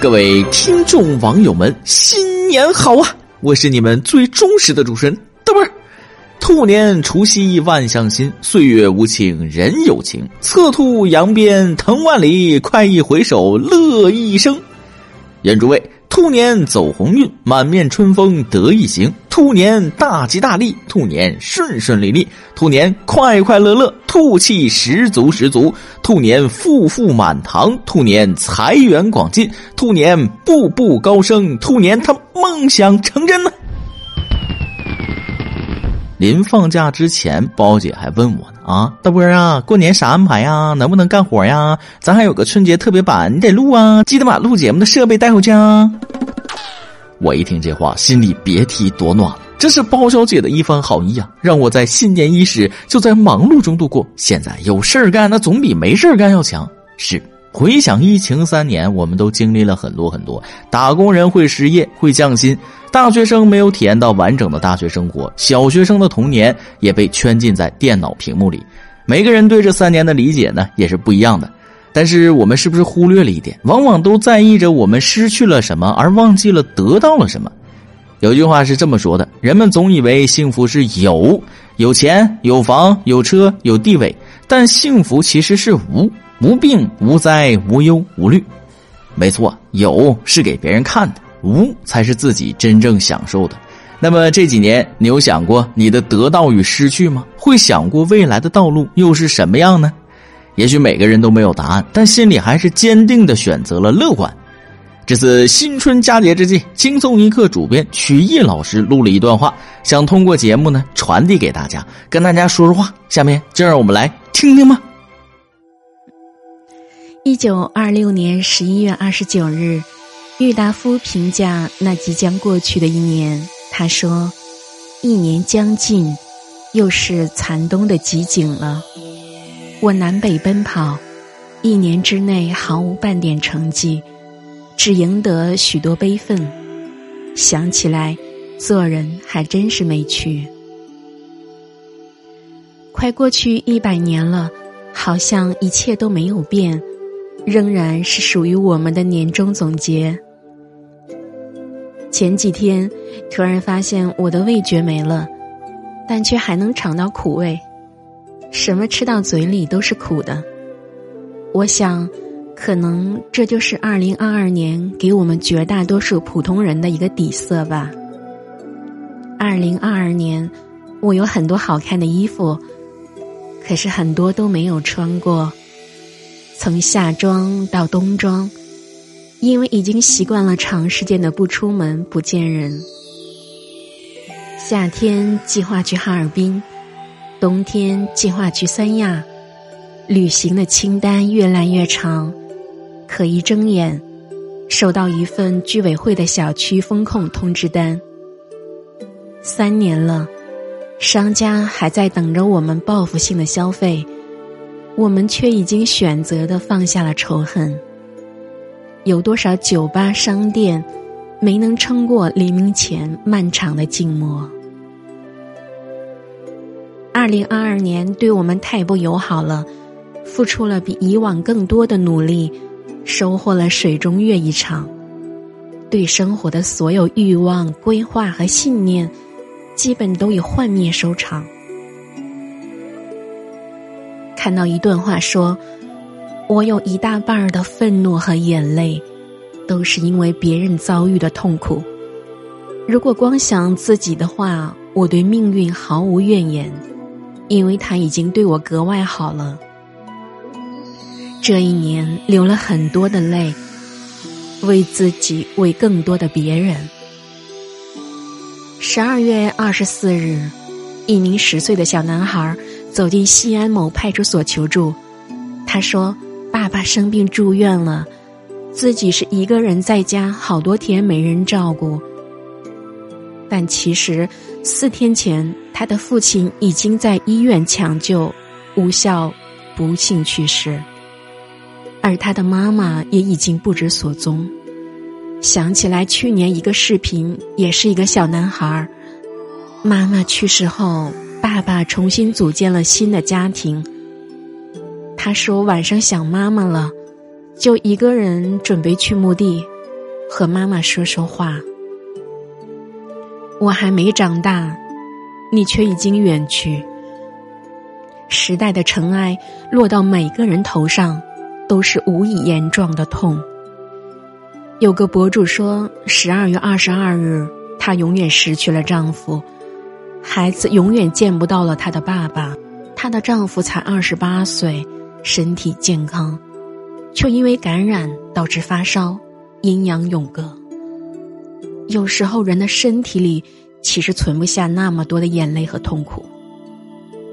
各位听众网友们，新年好啊！我是你们最忠实的主持人豆瓣儿。兔年除夕万象新，岁月无情人有情。策兔扬鞭腾万里，快意回首乐一生。愿诸位。兔年走鸿运，满面春风得意行；兔年大吉大利，兔年顺顺利利，兔年快快乐乐，兔气十足十足，兔年富富满堂，兔年财源广进，兔年步步高升，兔年他梦想成真呢。临放假之前，包姐还问我呢啊，大波啊，过年啥安排呀？能不能干活呀？咱还有个春节特别版，你得录啊，记得把录节目的设备带回去啊。我一听这话，心里别提多暖了。这是包小姐的一番好意啊，让我在新年伊始就在忙碌中度过。现在有事儿干，那总比没事儿干要强。是。回想疫情三年，我们都经历了很多很多。打工人会失业，会降薪；大学生没有体验到完整的大学生活；小学生的童年也被圈禁在电脑屏幕里。每个人对这三年的理解呢，也是不一样的。但是我们是不是忽略了一点？往往都在意着我们失去了什么，而忘记了得到了什么。有句话是这么说的：人们总以为幸福是有，有钱、有房、有车、有地位，但幸福其实是无。无病无灾无忧无虑，没错，有是给别人看的，无才是自己真正享受的。那么这几年，你有想过你的得到与失去吗？会想过未来的道路又是什么样呢？也许每个人都没有答案，但心里还是坚定的选择了乐观。这次新春佳节之际，轻松一刻主编曲艺老师录了一段话，想通过节目呢传递给大家，跟大家说说话。下面就让我们来听听吧。一九二六年十一月二十九日，郁达夫评价那即将过去的一年。他说：“一年将近，又是残冬的极景了。我南北奔跑，一年之内毫无半点成绩，只赢得许多悲愤。想起来，做人还真是没趣。快过去一百年了，好像一切都没有变。”仍然是属于我们的年终总结。前几天突然发现我的味觉没了，但却还能尝到苦味。什么吃到嘴里都是苦的。我想，可能这就是二零二二年给我们绝大多数普通人的一个底色吧。二零二二年，我有很多好看的衣服，可是很多都没有穿过。从夏装到冬装，因为已经习惯了长时间的不出门不见人。夏天计划去哈尔滨，冬天计划去三亚，旅行的清单越来越长。可一睁眼，收到一份居委会的小区风控通知单。三年了，商家还在等着我们报复性的消费。我们却已经选择的放下了仇恨。有多少酒吧、商店没能撑过黎明前漫长的静默？二零二二年对我们太不友好了，付出了比以往更多的努力，收获了水中月一场。对生活的所有欲望、规划和信念，基本都以幻灭收场。看到一段话说：“我有一大半儿的愤怒和眼泪，都是因为别人遭遇的痛苦。如果光想自己的话，我对命运毫无怨言，因为他已经对我格外好了。这一年流了很多的泪，为自己，为更多的别人。”十二月二十四日，一名十岁的小男孩。走进西安某派出所求助，他说：“爸爸生病住院了，自己是一个人在家，好多天没人照顾。但其实四天前，他的父亲已经在医院抢救，无效，不幸去世。而他的妈妈也已经不知所踪。想起来去年一个视频，也是一个小男孩，妈妈去世后。”爸爸重新组建了新的家庭。他说晚上想妈妈了，就一个人准备去墓地，和妈妈说说话。我还没长大，你却已经远去。时代的尘埃落到每个人头上，都是无以言状的痛。有个博主说，十二月二十二日，她永远失去了丈夫，孩子永远见不到了她的爸爸。她的丈夫才二十八岁，身体健康，却因为感染导致发烧，阴阳永隔。有时候，人的身体里其实存不下那么多的眼泪和痛苦。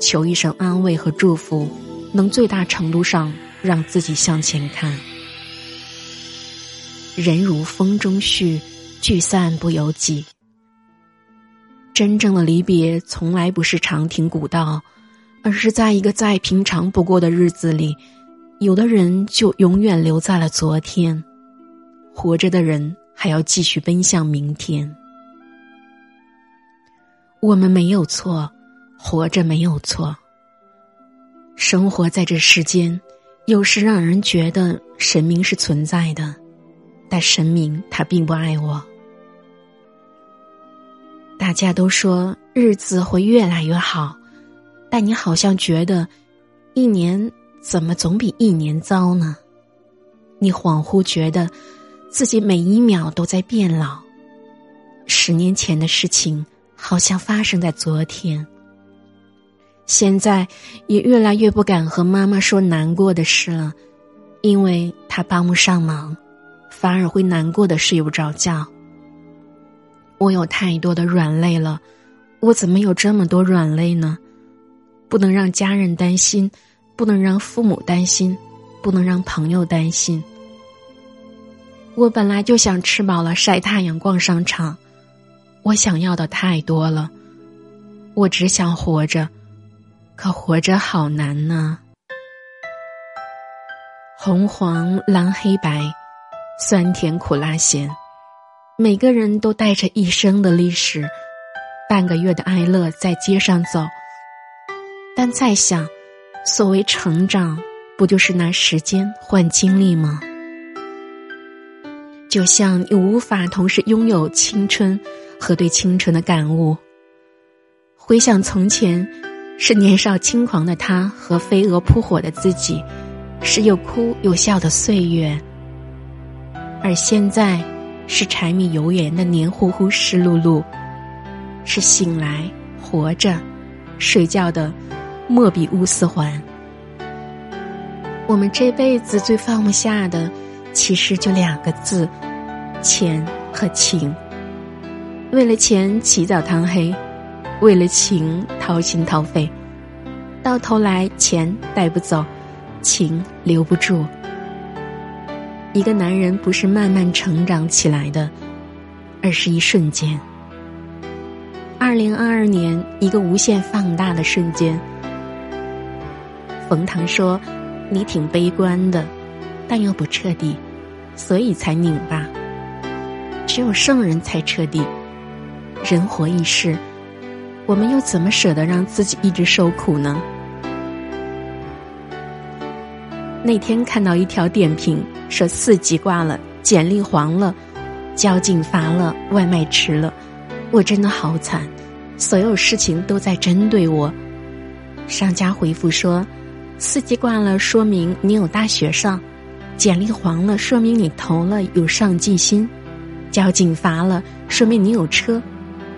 求一声安慰和祝福，能最大程度上让自己向前看。人如风中絮，聚散不由己。真正的离别，从来不是长亭古道，而是在一个再平常不过的日子里，有的人就永远留在了昨天，活着的人还要继续奔向明天。我们没有错。活着没有错。生活在这世间，有时让人觉得神明是存在的，但神明他并不爱我。大家都说日子会越来越好，但你好像觉得，一年怎么总比一年糟呢？你恍惚觉得，自己每一秒都在变老。十年前的事情，好像发生在昨天。现在也越来越不敢和妈妈说难过的事了，因为她帮不上忙，反而会难过的睡不着觉。我有太多的软肋了，我怎么有这么多软肋呢？不能让家人担心，不能让父母担心，不能让朋友担心。我本来就想吃饱了晒太阳逛商场，我想要的太多了，我只想活着。可活着好难呢。红黄蓝黑白，酸甜苦辣咸，每个人都带着一生的历史，半个月的哀乐在街上走。但再想，所谓成长，不就是拿时间换经历吗？就像你无法同时拥有青春和对青春的感悟。回想从前。是年少轻狂的他和飞蛾扑火的自己，是又哭又笑的岁月。而现在，是柴米油盐的黏糊糊湿漉漉，是醒来活着，睡觉的莫比乌斯环。我们这辈子最放不下的，其实就两个字：钱和情。为了钱起早贪黑。为了情掏心掏肺，到头来钱带不走，情留不住。一个男人不是慢慢成长起来的，而是一瞬间。二零二二年，一个无限放大的瞬间。冯唐说：“你挺悲观的，但又不彻底，所以才拧巴。只有圣人才彻底。人活一世。”我们又怎么舍得让自己一直受苦呢？那天看到一条点评说：“四级挂了，简历黄了，交警罚了，外卖迟了，我真的好惨，所有事情都在针对我。”商家回复说：“四级挂了，说明你有大学上；简历黄了，说明你投了有上进心；交警罚了，说明你有车。”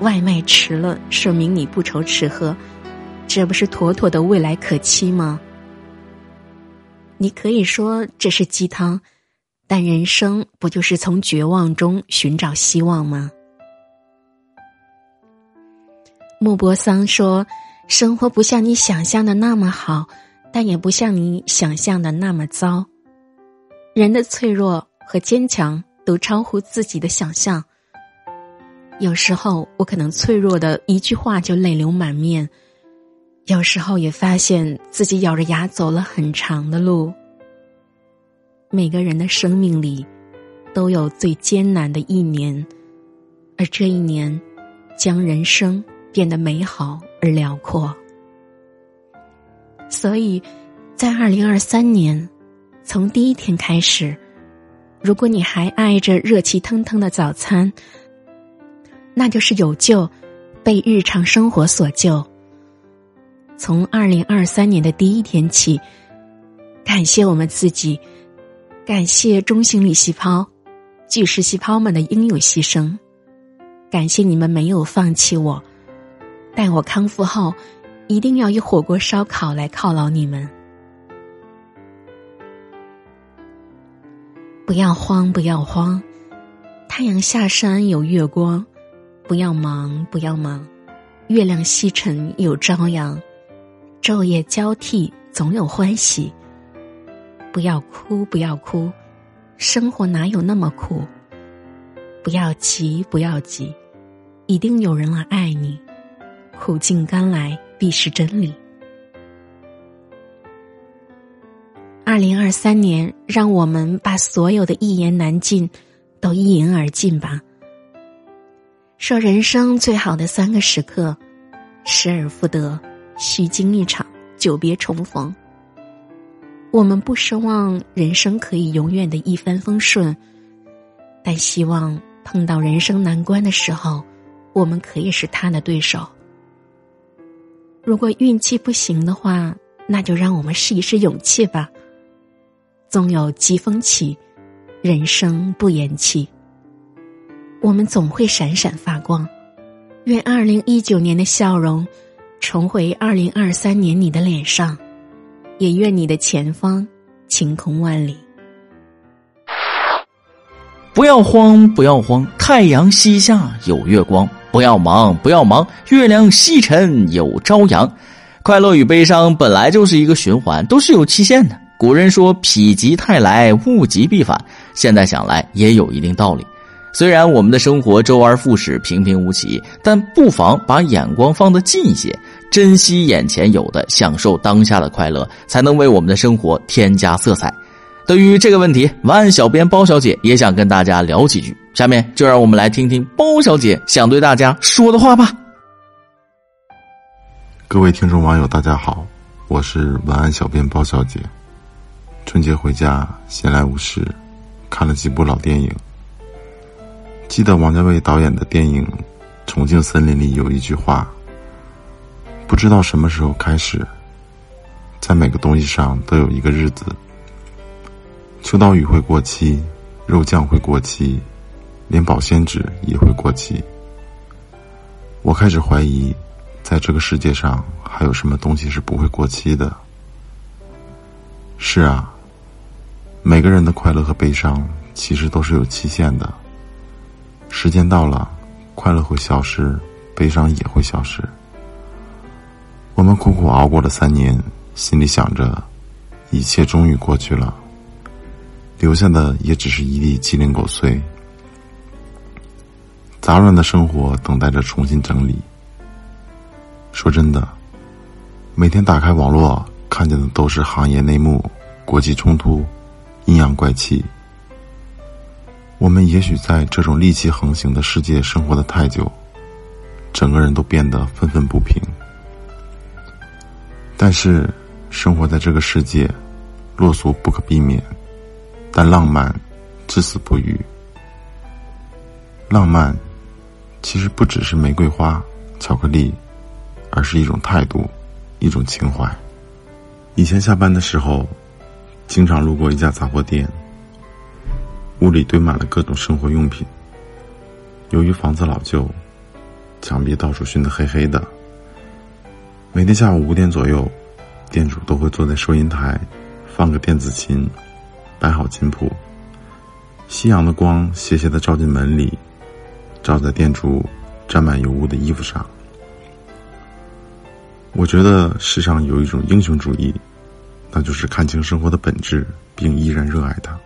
外卖迟了，说明你不愁吃喝，这不是妥妥的未来可期吗？你可以说这是鸡汤，但人生不就是从绝望中寻找希望吗？莫泊桑说：“生活不像你想象的那么好，但也不像你想象的那么糟。人的脆弱和坚强都超乎自己的想象。”有时候我可能脆弱的一句话就泪流满面，有时候也发现自己咬着牙走了很长的路。每个人的生命里，都有最艰难的一年，而这一年，将人生变得美好而辽阔。所以，在二零二三年，从第一天开始，如果你还爱着热气腾腾的早餐，那就是有救，被日常生活所救。从二零二三年的第一天起，感谢我们自己，感谢中性粒细胞、巨噬细胞们的英勇牺牲，感谢你们没有放弃我。待我康复后，一定要以火锅烧烤来犒劳你们。不要慌，不要慌，太阳下山有月光；不要忙，不要忙，月亮西沉有朝阳；昼夜交替总有欢喜。不要哭，不要哭，生活哪有那么苦？不要急，不要急，一定有人来爱你。苦尽甘来，必是真理。二零二三年，让我们把所有的一言难尽都一饮而尽吧。说人生最好的三个时刻：失而复得，虚惊一场，久别重逢。我们不奢望人生可以永远的一帆风顺，但希望碰到人生难关的时候，我们可以是他的对手。如果运气不行的话，那就让我们试一试勇气吧。总有疾风起，人生不言弃。我们总会闪闪发光。愿二零一九年的笑容重回二零二三年你的脸上，也愿你的前方晴空万里。不要慌，不要慌，太阳西下有月光。不要忙，不要忙，月亮西沉有朝阳。快乐与悲伤本来就是一个循环，都是有期限的。古人说“否极泰来，物极必反”，现在想来也有一定道理。虽然我们的生活周而复始，平平无奇，但不妨把眼光放得近一些，珍惜眼前有的，享受当下的快乐，才能为我们的生活添加色彩。对于这个问题，晚安小编包小姐也想跟大家聊几句。下面就让我们来听听包小姐想对大家说的话吧。各位听众网友，大家好，我是晚安小编包小姐。春节回家闲来无事，看了几部老电影。记得王家卫导演的电影《重庆森林》里有一句话：“不知道什么时候开始，在每个东西上都有一个日子。秋刀鱼会过期，肉酱会过期。”连保鲜纸也会过期。我开始怀疑，在这个世界上还有什么东西是不会过期的。是啊，每个人的快乐和悲伤其实都是有期限的。时间到了，快乐会消失，悲伤也会消失。我们苦苦熬过了三年，心里想着，一切终于过去了，留下的也只是一地鸡零狗碎。杂乱的生活等待着重新整理。说真的，每天打开网络看见的都是行业内幕、国际冲突、阴阳怪气。我们也许在这种戾气横行的世界生活的太久，整个人都变得愤愤不平。但是，生活在这个世界，落俗不可避免，但浪漫至死不渝。浪漫。其实不只是玫瑰花、巧克力，而是一种态度，一种情怀。以前下班的时候，经常路过一家杂货店，屋里堆满了各种生活用品。由于房子老旧，墙壁到处熏得黑黑的。每天下午五点左右，店主都会坐在收银台，放个电子琴，摆好琴谱。夕阳的光斜斜的照进门里。照在店主沾满油污的衣服上。我觉得世上有一种英雄主义，那就是看清生活的本质，并依然热爱它。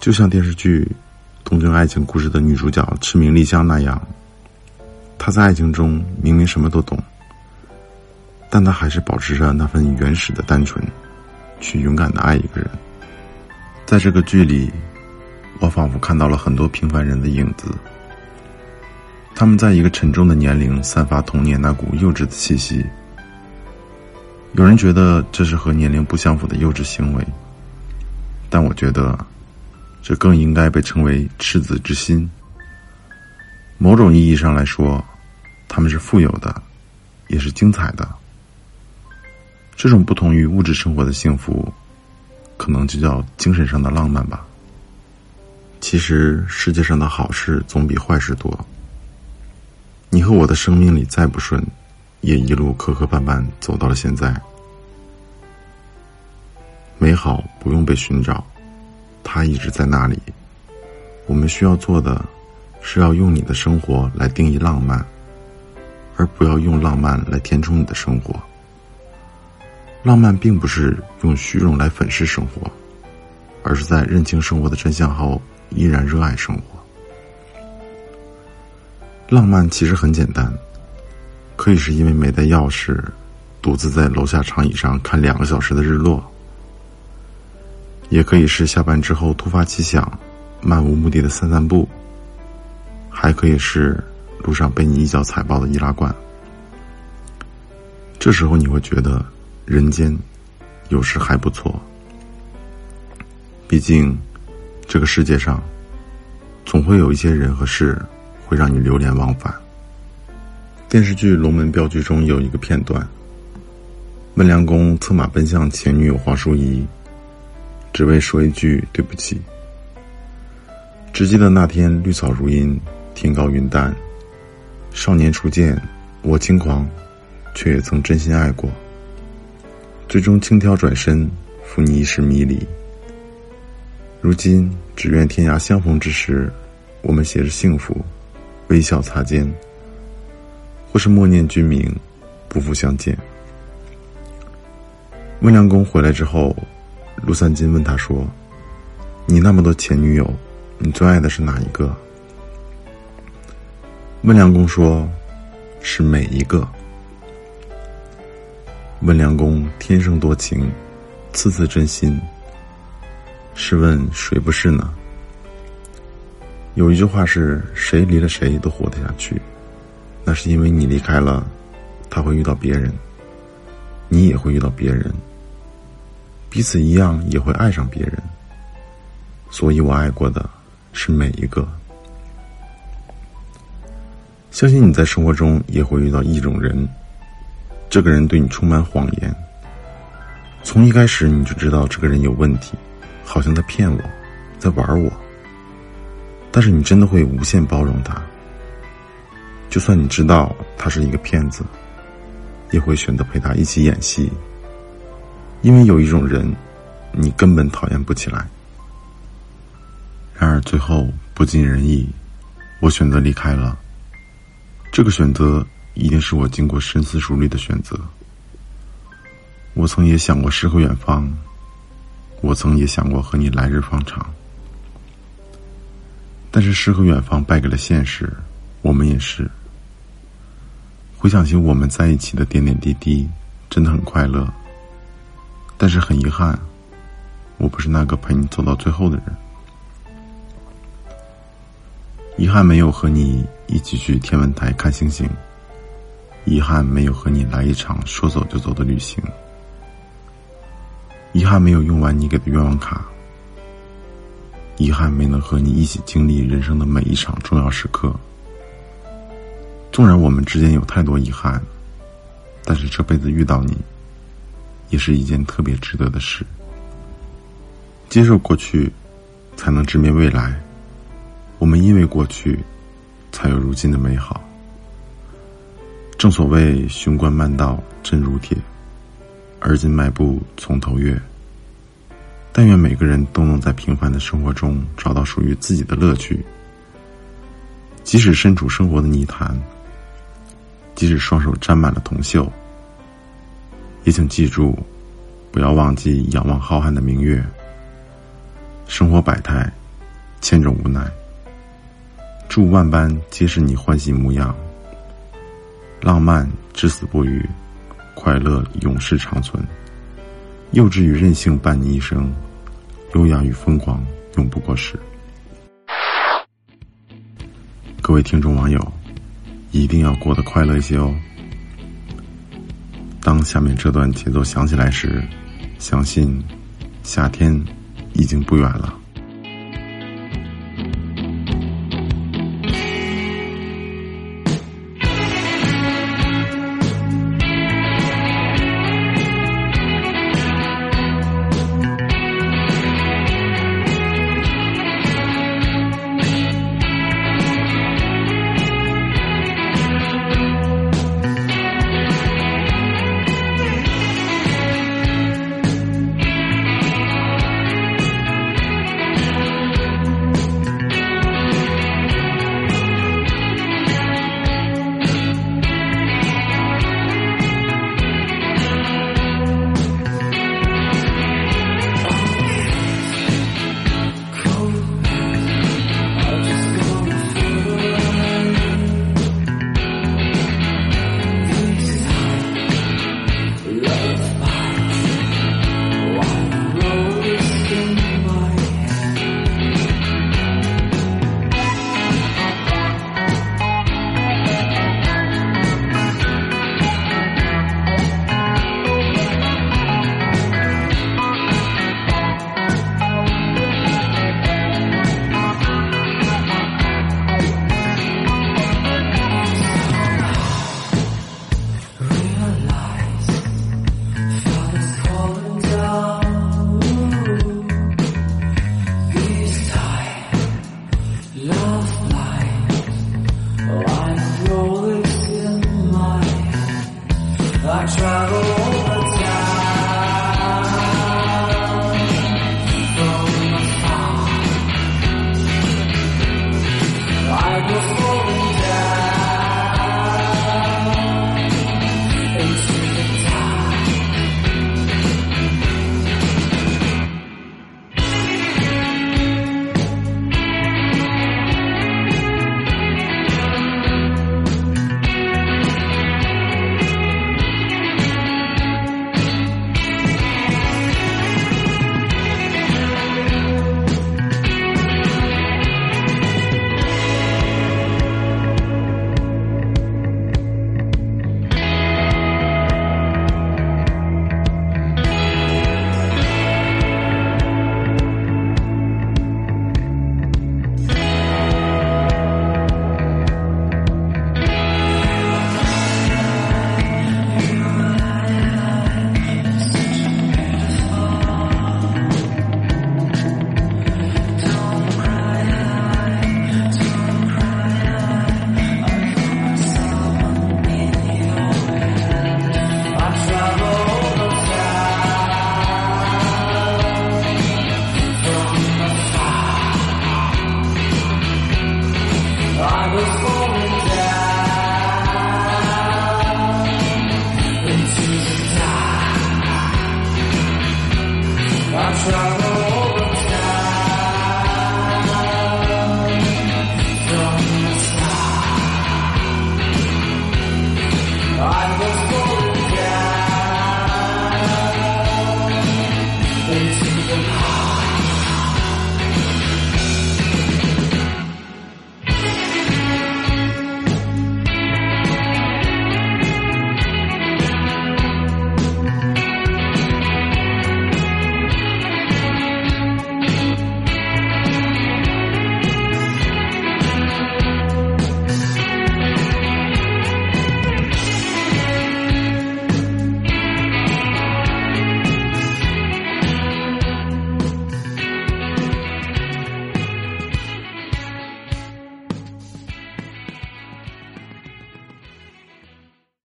就像电视剧《东京爱情故事》的女主角赤名莉香那样，她在爱情中明明什么都懂，但他还是保持着那份原始的单纯，去勇敢的爱一个人。在这个剧里。我仿佛看到了很多平凡人的影子，他们在一个沉重的年龄散发童年那股幼稚的气息。有人觉得这是和年龄不相符的幼稚行为，但我觉得，这更应该被称为赤子之心。某种意义上来说，他们是富有的，也是精彩的。这种不同于物质生活的幸福，可能就叫精神上的浪漫吧。其实世界上的好事总比坏事多。你和我的生命里再不顺。也一路磕磕绊绊走到了现在。美好不用被寻找，它一直在那里。我们需要做的，是要用你的生活来定义浪漫，而不要用浪漫来填充你的生活。浪漫并不是用虚荣来粉饰生活，而是在认清生活的真相后，依然热爱生活。浪漫其实很简单。可以是因为没带钥匙，独自在楼下长椅上看两个小时的日落；也可以是下班之后突发奇想，漫无目的的散散步；还可以是路上被你一脚踩爆的易拉罐。这时候你会觉得，人间有时还不错。毕竟，这个世界上，总会有一些人和事，会让你流连忘返。电视剧《龙门镖局》中有一个片段，温良恭策马奔向前女友黄淑仪，只为说一句对不起。只记得那天绿草如茵，天高云淡，少年初见我轻狂，却也曾真心爱过。最终轻挑转身，负你一世迷离。如今只愿天涯相逢之时，我们携着幸福，微笑擦肩。或是默念君名，不复相见。温良恭回来之后，陆三金问他说：“你那么多前女友，你最爱的是哪一个？”温良恭说：“是每一个。”温良恭天生多情，次次真心。试问谁不是呢？有一句话是：“谁离了谁都活得下去。”那是因为你离开了，他会遇到别人，你也会遇到别人，彼此一样也会爱上别人。所以我爱过的是每一个。相信你在生活中也会遇到一种人，这个人对你充满谎言，从一开始你就知道这个人有问题，好像在骗我，在玩我。但是你真的会无限包容他。就算你知道他是一个骗子，也会选择陪他一起演戏。因为有一种人，你根本讨厌不起来。然而最后不尽人意，我选择离开了。这个选择一定是我经过深思熟虑的选择。我曾也想过诗和远方，我曾也想过和你来日方长，但是诗和远方败给了现实，我们也是。回想起我们在一起的点点滴滴，真的很快乐。但是很遗憾，我不是那个陪你走到最后的人。遗憾没有和你一起去天文台看星星。遗憾没有和你来一场说走就走的旅行。遗憾没有用完你给的愿望卡。遗憾没能和你一起经历人生的每一场重要时刻。纵然我们之间有太多遗憾，但是这辈子遇到你，也是一件特别值得的事。接受过去，才能直面未来。我们因为过去，才有如今的美好。正所谓雄关漫道真如铁，而今迈步从头越。但愿每个人都能在平凡的生活中找到属于自己的乐趣，即使身处生活的泥潭。即使双手沾满了铜锈，也请记住，不要忘记仰望浩瀚的明月。生活百态，千种无奈。祝万般皆是你欢喜模样。浪漫至死不渝，快乐永世长存。幼稚与任性伴你一生，优雅与疯狂永不过时。各位听众网友。一定要过得快乐一些哦。当下面这段节奏响起来时，相信夏天已经不远了。